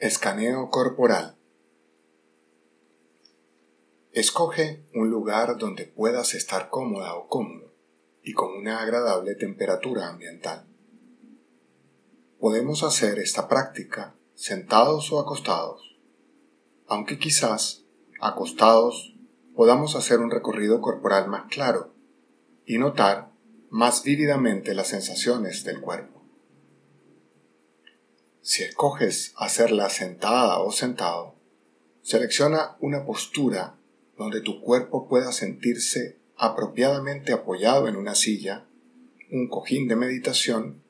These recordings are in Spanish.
Escaneo corporal. Escoge un lugar donde puedas estar cómoda o cómodo y con una agradable temperatura ambiental. Podemos hacer esta práctica sentados o acostados, aunque quizás acostados podamos hacer un recorrido corporal más claro y notar más vívidamente las sensaciones del cuerpo. Si escoges hacerla sentada o sentado, selecciona una postura donde tu cuerpo pueda sentirse apropiadamente apoyado en una silla, un cojín de meditación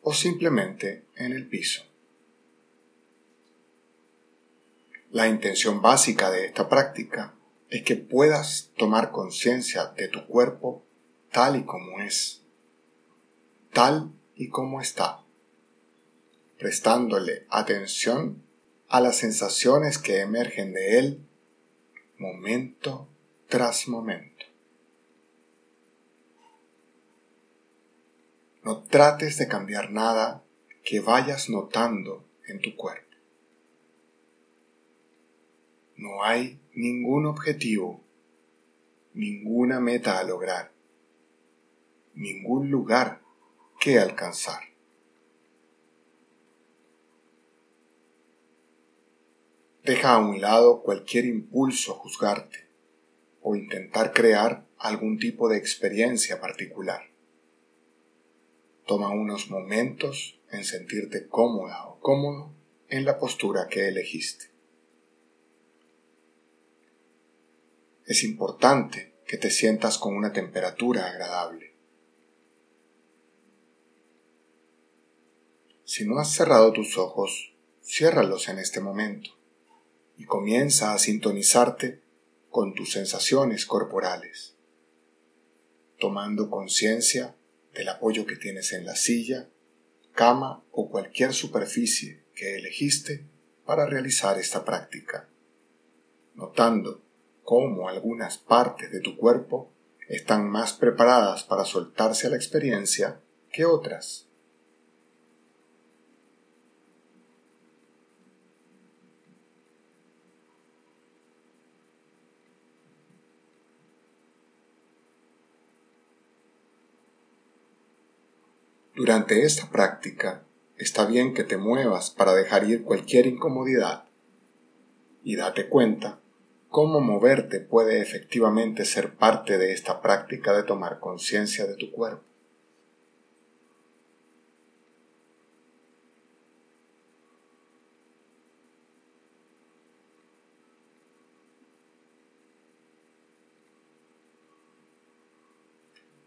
o simplemente en el piso. La intención básica de esta práctica es que puedas tomar conciencia de tu cuerpo tal y como es, tal y como está prestándole atención a las sensaciones que emergen de él momento tras momento. No trates de cambiar nada que vayas notando en tu cuerpo. No hay ningún objetivo, ninguna meta a lograr, ningún lugar que alcanzar. Deja a un lado cualquier impulso juzgarte o intentar crear algún tipo de experiencia particular. Toma unos momentos en sentirte cómoda o cómodo en la postura que elegiste. Es importante que te sientas con una temperatura agradable. Si no has cerrado tus ojos, ciérralos en este momento y comienza a sintonizarte con tus sensaciones corporales, tomando conciencia del apoyo que tienes en la silla, cama o cualquier superficie que elegiste para realizar esta práctica, notando cómo algunas partes de tu cuerpo están más preparadas para soltarse a la experiencia que otras. Durante esta práctica está bien que te muevas para dejar ir cualquier incomodidad y date cuenta cómo moverte puede efectivamente ser parte de esta práctica de tomar conciencia de tu cuerpo.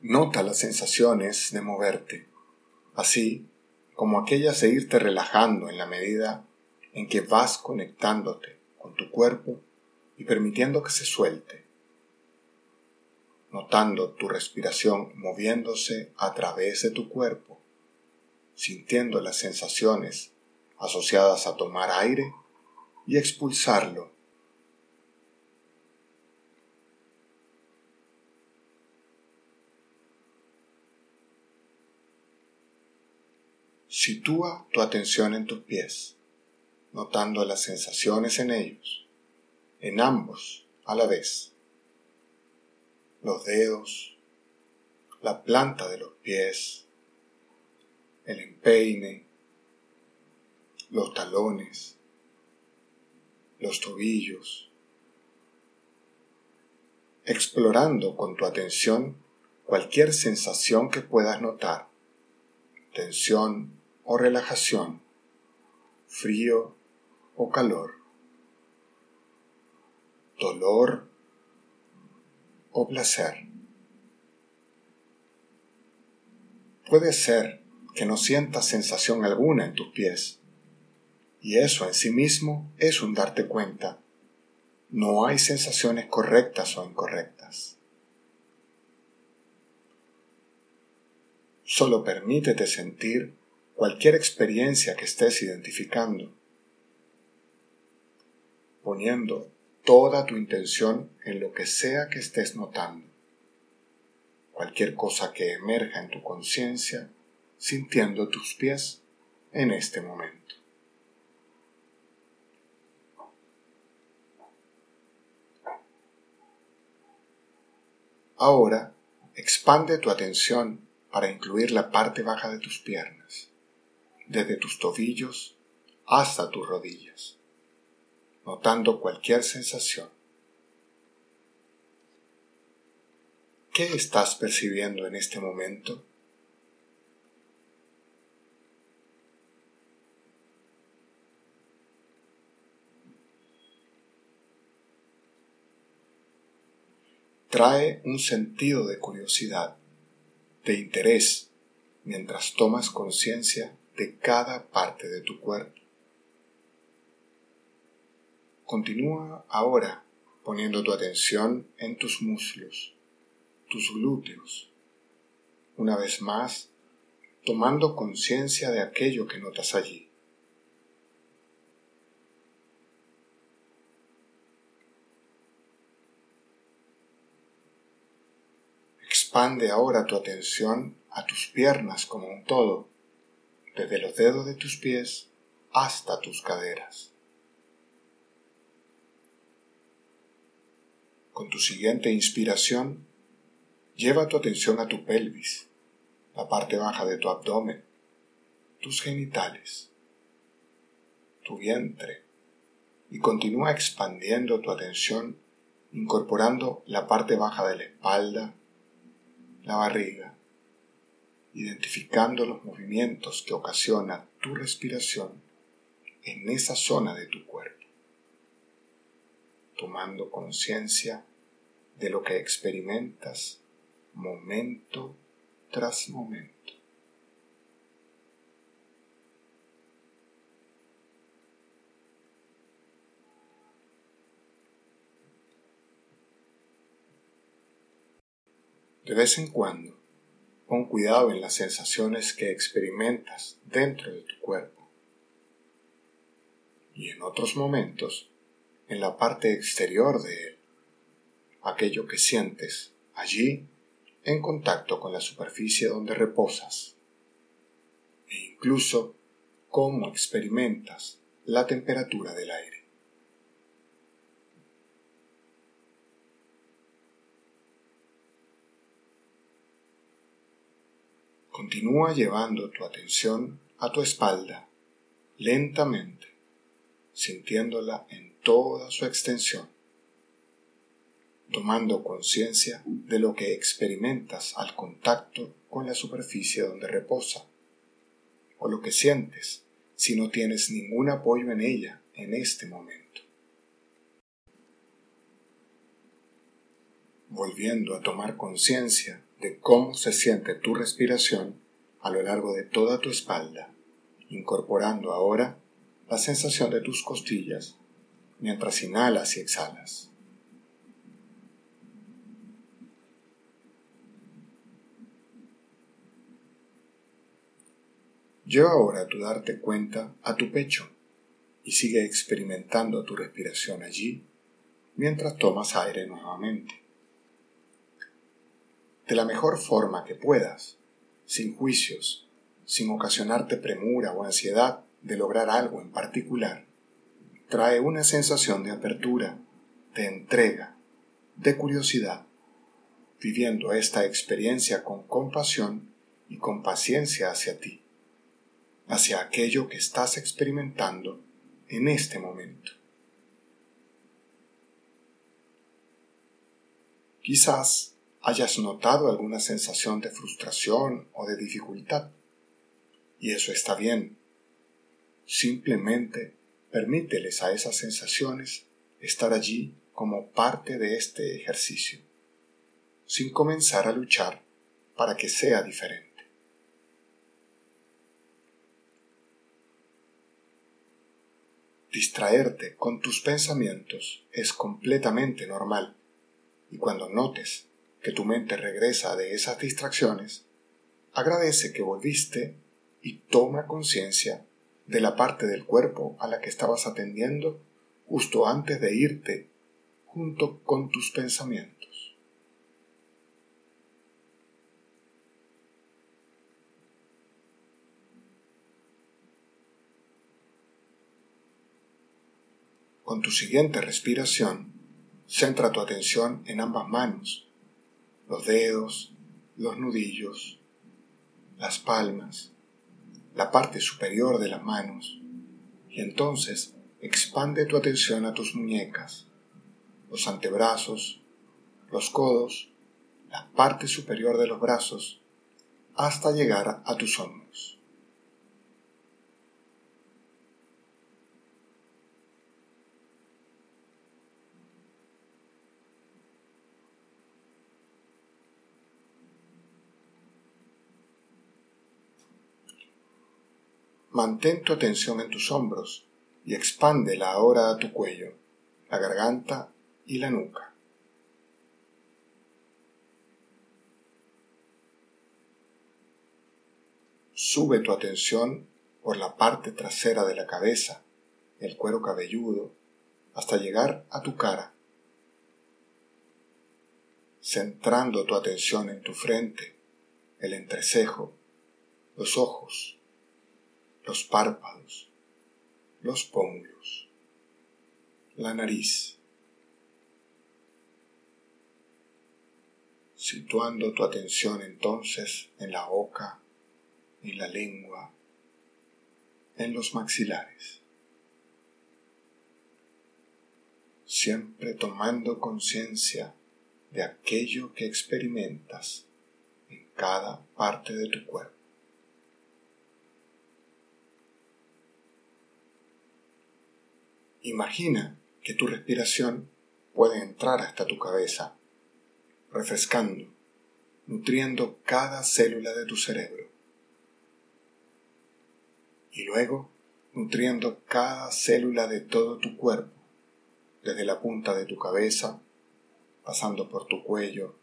Nota las sensaciones de moverte así como aquellas de irte relajando en la medida en que vas conectándote con tu cuerpo y permitiendo que se suelte, notando tu respiración moviéndose a través de tu cuerpo, sintiendo las sensaciones asociadas a tomar aire y expulsarlo Sitúa tu atención en tus pies, notando las sensaciones en ellos, en ambos a la vez. Los dedos, la planta de los pies, el empeine, los talones, los tobillos, explorando con tu atención cualquier sensación que puedas notar, tensión, o relajación, frío o calor, dolor o placer. Puede ser que no sientas sensación alguna en tus pies, y eso en sí mismo es un darte cuenta. No hay sensaciones correctas o incorrectas. Solo permítete sentir cualquier experiencia que estés identificando, poniendo toda tu intención en lo que sea que estés notando, cualquier cosa que emerja en tu conciencia, sintiendo tus pies en este momento. Ahora, expande tu atención para incluir la parte baja de tus piernas desde tus tobillos hasta tus rodillas, notando cualquier sensación. ¿Qué estás percibiendo en este momento? Trae un sentido de curiosidad, de interés, mientras tomas conciencia de cada parte de tu cuerpo. Continúa ahora poniendo tu atención en tus muslos tus glúteos. Una vez más, tomando conciencia de aquello que notas allí. Expande ahora tu atención a tus piernas como un todo, desde los dedos de tus pies hasta tus caderas. Con tu siguiente inspiración, Lleva tu atención a tu pelvis, la parte baja de tu abdomen, tus genitales, tu vientre, y continúa expandiendo tu atención incorporando la parte baja de la espalda, la barriga, identificando los movimientos que ocasiona tu respiración en esa zona de tu cuerpo, tomando conciencia de lo que experimentas momento tras momento. De vez en cuando, pon cuidado en las sensaciones que experimentas dentro de tu cuerpo y en otros momentos en la parte exterior de él, aquello que sientes allí en contacto con la superficie donde reposas e incluso cómo experimentas la temperatura del aire. Continúa llevando tu atención a tu espalda lentamente, sintiéndola en toda su extensión tomando conciencia de lo que experimentas al contacto con la superficie donde reposa, o lo que sientes si no tienes ningún apoyo en ella en este momento. Volviendo a tomar conciencia de cómo se siente tu respiración a lo largo de toda tu espalda, incorporando ahora la sensación de tus costillas mientras inhalas y exhalas. Lleva ahora tu darte cuenta a tu pecho y sigue experimentando tu respiración allí mientras tomas aire nuevamente. De la mejor forma que puedas, sin juicios, sin ocasionarte premura o ansiedad de lograr algo en particular, trae una sensación de apertura, de entrega, de curiosidad, viviendo esta experiencia con compasión y con paciencia hacia ti hacia aquello que estás experimentando en este momento. Quizás hayas notado alguna sensación de frustración o de dificultad, y eso está bien. Simplemente permíteles a esas sensaciones estar allí como parte de este ejercicio, sin comenzar a luchar para que sea diferente. Distraerte con tus pensamientos es completamente normal y cuando notes que tu mente regresa de esas distracciones, agradece que volviste y toma conciencia de la parte del cuerpo a la que estabas atendiendo justo antes de irte junto con tus pensamientos. Con tu siguiente respiración, centra tu atención en ambas manos los dedos, los nudillos, las palmas, la parte superior de las manos, y entonces expande tu atención a tus muñecas, los antebrazos, los codos, la parte superior de los brazos, hasta llegar a tus hombros. Mantén tu atención en tus hombros y expándela ahora a tu cuello, la garganta y la nuca. Sube tu atención por la parte trasera de la cabeza, el cuero cabelludo, hasta llegar a tu cara, centrando tu atención en tu frente, el entrecejo, los ojos, los párpados, los pómulos, la nariz, situando tu atención entonces en la boca, en la lengua, en los maxilares, siempre tomando conciencia de aquello que experimentas en cada parte de tu cuerpo. Imagina que tu respiración puede entrar hasta tu cabeza, refrescando, nutriendo cada célula de tu cerebro. Y luego nutriendo cada célula de todo tu cuerpo, desde la punta de tu cabeza, pasando por tu cuello,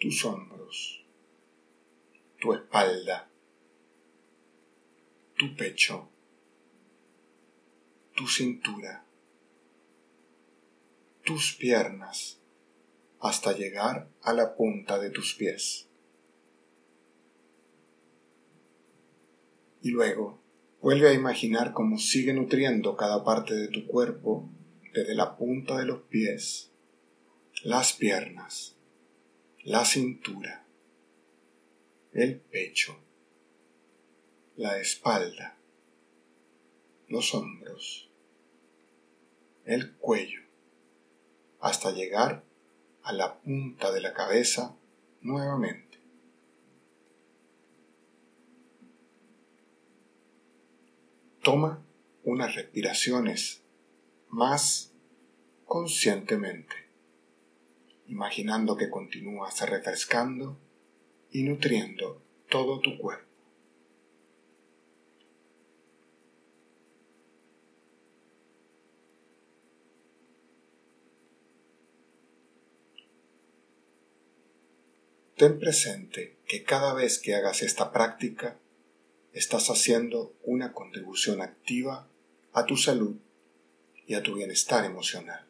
tus hombros, tu espalda, tu pecho, tu cintura, tus piernas, hasta llegar a la punta de tus pies. Y luego vuelve a imaginar cómo sigue nutriendo cada parte de tu cuerpo desde la punta de los pies, las piernas, la cintura, el pecho, la espalda, los hombros, el cuello, hasta llegar a la punta de la cabeza nuevamente. Toma unas respiraciones más conscientemente, imaginando que continúas refrescando y nutriendo todo tu cuerpo. Ten presente que cada vez que hagas esta práctica, estás haciendo una contribución activa a tu salud y a tu bienestar emocional.